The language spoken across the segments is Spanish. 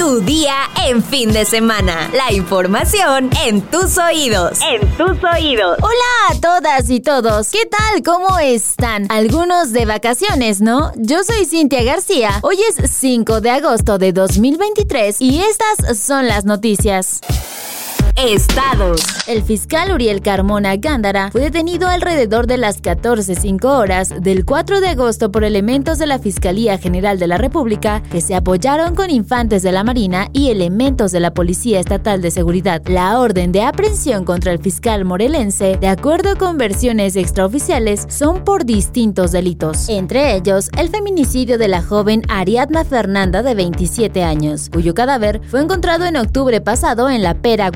Tu día en fin de semana. La información en tus oídos. En tus oídos. Hola a todas y todos. ¿Qué tal? ¿Cómo están? Algunos de vacaciones, ¿no? Yo soy Cintia García. Hoy es 5 de agosto de 2023 y estas son las noticias. Estados. El fiscal Uriel Carmona Gándara fue detenido alrededor de las 14.05 horas del 4 de agosto por elementos de la Fiscalía General de la República que se apoyaron con infantes de la Marina y elementos de la Policía Estatal de Seguridad. La orden de aprehensión contra el fiscal morelense, de acuerdo con versiones extraoficiales, son por distintos delitos, entre ellos el feminicidio de la joven Ariadna Fernanda de 27 años, cuyo cadáver fue encontrado en octubre pasado en la Pera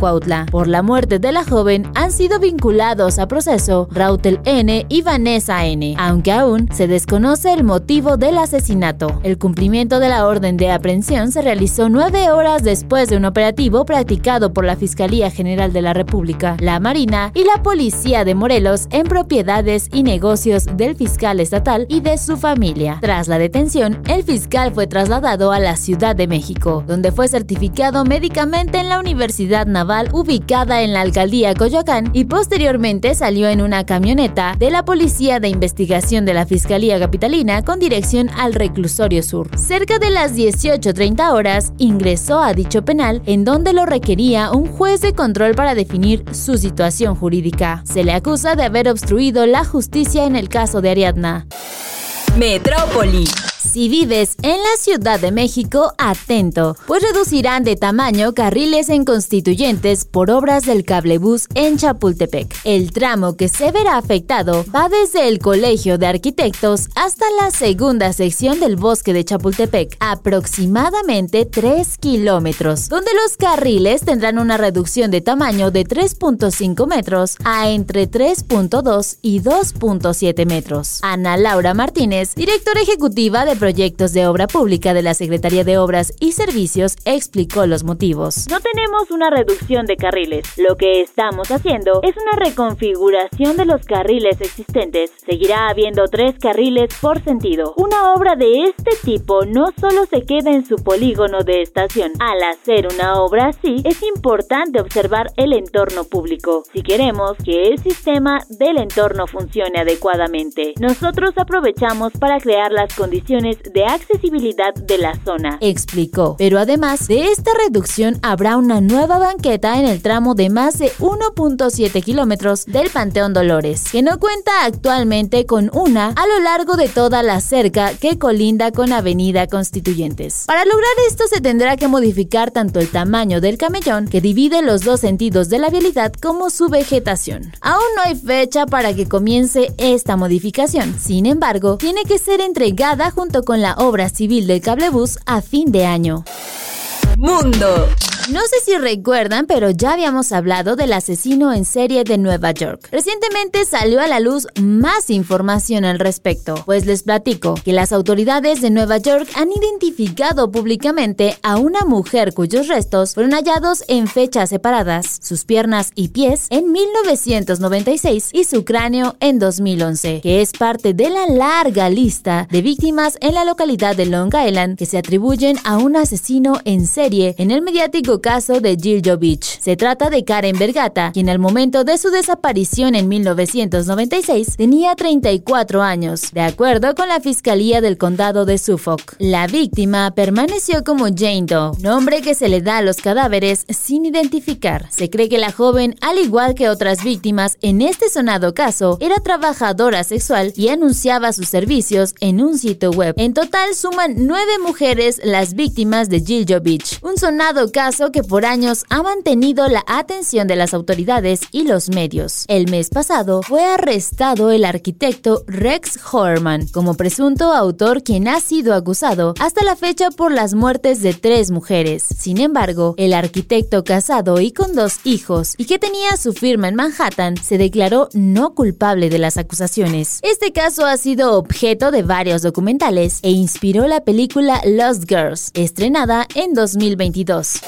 Por la muerte de la joven han sido vinculados a proceso Rautel N y Vanessa N, aunque aún se desconoce el motivo del asesinato. El cumplimiento de la orden de aprehensión se realizó nueve horas después de un operativo practicado por la Fiscalía General de la República, la Marina y la Policía de Morelos en propiedades y negocios del fiscal estatal y de su familia. Tras la detención, el fiscal fue trasladado a la Ciudad de México, donde fue certificado médicamente en la Universidad Naval ubicada en la alcaldía Coyoacán y posteriormente salió en una camioneta de la Policía de Investigación de la Fiscalía Capitalina con dirección al reclusorio sur. Cerca de las 18.30 horas ingresó a dicho penal en donde lo requería un juez de control para definir su situación jurídica. Se le acusa de haber obstruido la justicia en el caso de Ariadna. Metrópoli. Si vives en la Ciudad de México, atento, pues reducirán de tamaño carriles en constituyentes por obras del cablebús en Chapultepec. El tramo que se verá afectado va desde el Colegio de Arquitectos hasta la segunda sección del bosque de Chapultepec, aproximadamente 3 kilómetros, donde los carriles tendrán una reducción de tamaño de 3.5 metros a entre 3.2 y 2.7 metros. Ana Laura Martínez, directora ejecutiva de Proyectos de Obra Pública de la Secretaría de Obras y Servicios explicó los motivos. No tenemos una reducción de carriles. Lo que estamos haciendo es una reconfiguración de los carriles existentes. Seguirá habiendo tres carriles por sentido. Una obra de este tipo no solo se queda en su polígono de estación. Al hacer una obra así, es importante observar el entorno público. Si queremos que el sistema del entorno funcione adecuadamente, nosotros aprovechamos para crear las condiciones de accesibilidad de la zona. Explicó. Pero además de esta reducción, habrá una nueva banqueta en el tramo de más de 1.7 kilómetros del Panteón Dolores, que no cuenta actualmente con una a lo largo de toda la cerca que colinda con Avenida Constituyentes. Para lograr esto se tendrá que modificar tanto el tamaño del camellón que divide los dos sentidos de la vialidad como su vegetación. Aún no hay fecha para que comience esta modificación. Sin embargo, tiene que ser entregada junto con la obra civil del cablebús a fin de año. Mundo. No sé si recuerdan, pero ya habíamos hablado del asesino en serie de Nueva York. Recientemente salió a la luz más información al respecto, pues les platico que las autoridades de Nueva York han identificado públicamente a una mujer cuyos restos fueron hallados en fechas separadas, sus piernas y pies en 1996 y su cráneo en 2011, que es parte de la larga lista de víctimas en la localidad de Long Island que se atribuyen a un asesino en serie en el mediático caso de Giljo Beach. Se trata de Karen Bergata, quien al momento de su desaparición en 1996 tenía 34 años, de acuerdo con la Fiscalía del Condado de Suffolk. La víctima permaneció como Jane Doe, nombre que se le da a los cadáveres sin identificar. Se cree que la joven, al igual que otras víctimas en este sonado caso, era trabajadora sexual y anunciaba sus servicios en un sitio web. En total suman nueve mujeres las víctimas de Giljo Beach, un sonado caso que por años ha mantenido la atención de las autoridades y los medios. El mes pasado fue arrestado el arquitecto Rex Horman como presunto autor quien ha sido acusado hasta la fecha por las muertes de tres mujeres. Sin embargo, el arquitecto casado y con dos hijos y que tenía su firma en Manhattan se declaró no culpable de las acusaciones. Este caso ha sido objeto de varios documentales e inspiró la película Lost Girls, estrenada en 2022.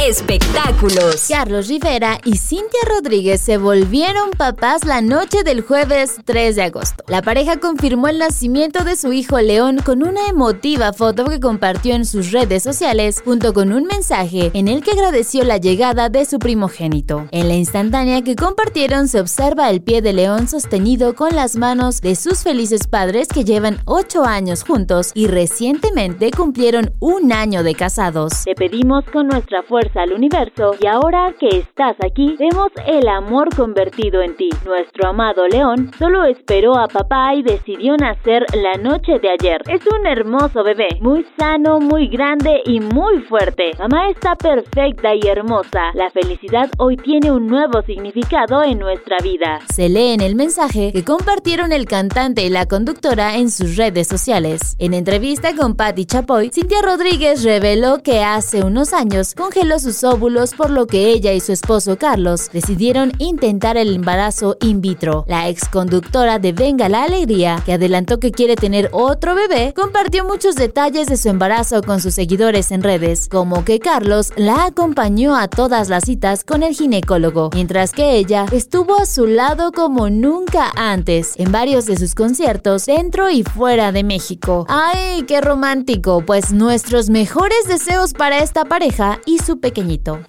Espectáculos. Carlos Rivera y Cintia Rodríguez se volvieron papás la noche del jueves 3 de agosto. La pareja confirmó el nacimiento de su hijo León con una emotiva foto que compartió en sus redes sociales junto con un mensaje en el que agradeció la llegada de su primogénito. En la instantánea que compartieron se observa el pie de León sostenido con las manos de sus felices padres que llevan 8 años juntos y recientemente cumplieron un año de casados. Te pedimos con nuestra fuerza al universo y ahora que estás aquí, vemos el amor convertido en ti. Nuestro amado León solo esperó a papá y decidió nacer la noche de ayer. Es un hermoso bebé, muy sano, muy grande y muy fuerte. Mamá está perfecta y hermosa. La felicidad hoy tiene un nuevo significado en nuestra vida. Se lee en el mensaje que compartieron el cantante y la conductora en sus redes sociales. En entrevista con Patti Chapoy, Cintia Rodríguez reveló que hace unos años congeló sus óvulos por lo que ella y su esposo Carlos decidieron intentar el embarazo in vitro. La ex conductora de Venga la Alegría, que adelantó que quiere tener otro bebé, compartió muchos detalles de su embarazo con sus seguidores en redes, como que Carlos la acompañó a todas las citas con el ginecólogo, mientras que ella estuvo a su lado como nunca antes en varios de sus conciertos dentro y fuera de México. ¡Ay, qué romántico! Pues nuestros mejores deseos para esta pareja y su pequeñito.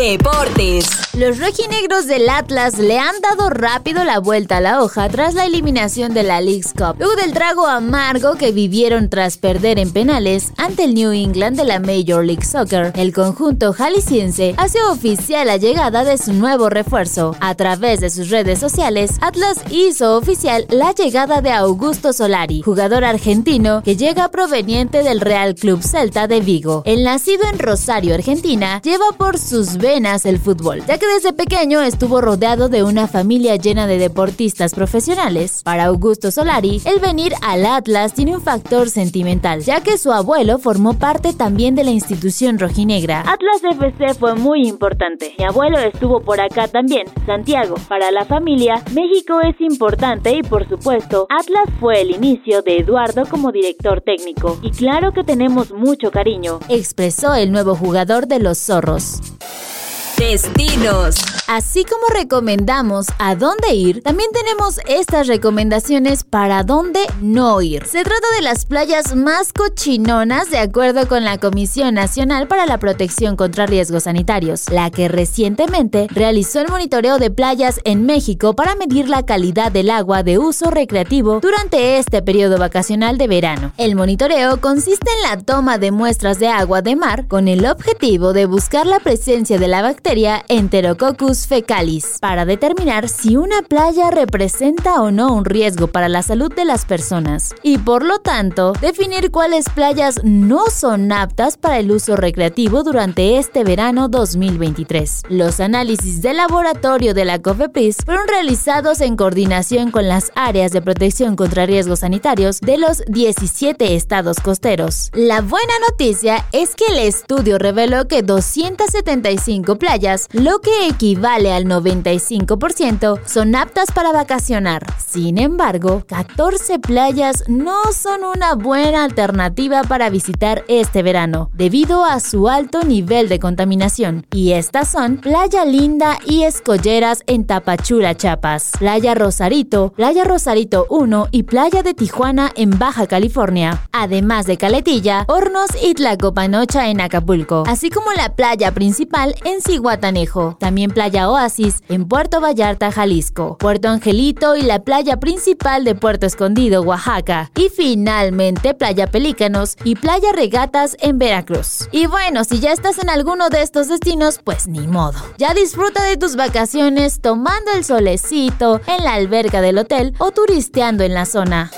Deportes. Los rojinegros del Atlas le han dado rápido la vuelta a la hoja tras la eliminación de la League's Cup, luego del trago amargo que vivieron tras perder en penales ante el New England de la Major League Soccer. El conjunto jalisciense hace oficial la llegada de su nuevo refuerzo. A través de sus redes sociales, Atlas hizo oficial la llegada de Augusto Solari, jugador argentino que llega proveniente del Real Club Celta de Vigo. El nacido en Rosario, Argentina, lleva por sus venas el fútbol, ya que desde pequeño estuvo rodeado de una familia llena de deportistas profesionales. Para Augusto Solari, el venir al Atlas tiene un factor sentimental, ya que su abuelo formó parte también de la institución rojinegra. Atlas FC fue muy importante. Mi abuelo estuvo por acá también, Santiago. Para la familia, México es importante y por supuesto, Atlas fue el inicio de Eduardo como director técnico. Y claro que tenemos mucho cariño. Expresó el nuevo jugador de los zorros. Destinos. Así como recomendamos a dónde ir, también tenemos estas recomendaciones para dónde no ir. Se trata de las playas más cochinonas de acuerdo con la Comisión Nacional para la Protección contra Riesgos Sanitarios, la que recientemente realizó el monitoreo de playas en México para medir la calidad del agua de uso recreativo durante este periodo vacacional de verano. El monitoreo consiste en la toma de muestras de agua de mar con el objetivo de buscar la presencia de la bacteria Enterococcus fecalis para determinar si una playa representa o no un riesgo para la salud de las personas y por lo tanto definir cuáles playas no son aptas para el uso recreativo durante este verano 2023. Los análisis de laboratorio de la COFEPRIS fueron realizados en coordinación con las áreas de protección contra riesgos sanitarios de los 17 estados costeros. La buena noticia es que el estudio reveló que 275 playas, lo que equivale al 95%, son aptas para vacacionar. Sin embargo, 14 playas no son una buena alternativa para visitar este verano, debido a su alto nivel de contaminación. Y estas son Playa Linda y Escolleras en Tapachula, Chiapas, Playa Rosarito, Playa Rosarito 1 y Playa de Tijuana en Baja California, además de Caletilla, Hornos y Tlacopanocha en Acapulco, así como la playa principal en Ciguatanejo. También Playa Oasis en Puerto Vallarta, Jalisco, Puerto Angelito y la playa principal de Puerto Escondido, Oaxaca, y finalmente Playa Pelícanos y Playa Regatas en Veracruz. Y bueno, si ya estás en alguno de estos destinos, pues ni modo. Ya disfruta de tus vacaciones tomando el solecito en la alberca del hotel o turisteando en la zona.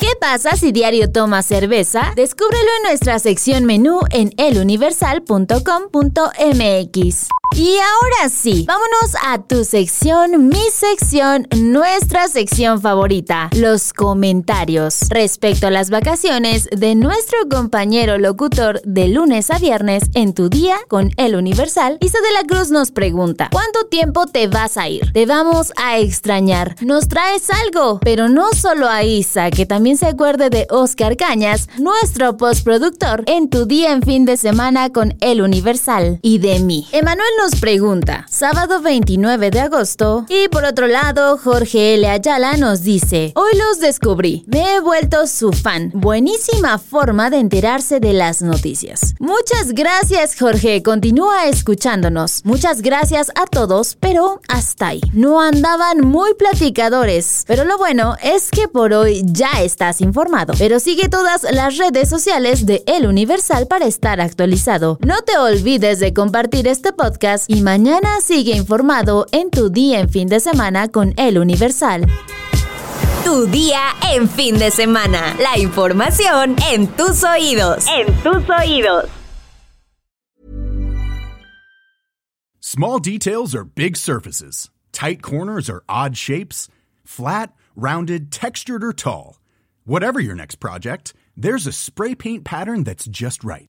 ¿Qué pasa si diario tomas cerveza? Descúbrelo en nuestra sección menú en eluniversal.com.mx. Y ahora sí, vámonos a tu sección, mi sección, nuestra sección favorita, los comentarios. Respecto a las vacaciones de nuestro compañero locutor de lunes a viernes en tu día con El Universal, Isa de la Cruz nos pregunta, ¿cuánto tiempo te vas a ir? Te vamos a extrañar. ¿Nos traes algo? Pero no solo a Isa, que también se acuerde de Oscar Cañas, nuestro postproductor, en tu día en fin de semana con El Universal. Y de mí. Emanuel nos pregunta, sábado 29 de agosto. Y por otro lado, Jorge L. Ayala nos dice, hoy los descubrí, me he vuelto su fan. Buenísima forma de enterarse de las noticias. Muchas gracias Jorge, continúa escuchándonos. Muchas gracias a todos, pero hasta ahí. No andaban muy platicadores, pero lo bueno es que por hoy ya estás informado. Pero sigue todas las redes sociales de El Universal para estar actualizado. No te olvides de compartir este podcast y mañana sigue informado en tu día en fin de semana con El Universal. Tu día en fin de semana. La información en tus oídos. En tus oídos. Small details are big surfaces. Tight corners are odd shapes. Flat, rounded, textured, or tall. Whatever your next project, there's a spray paint pattern that's just right.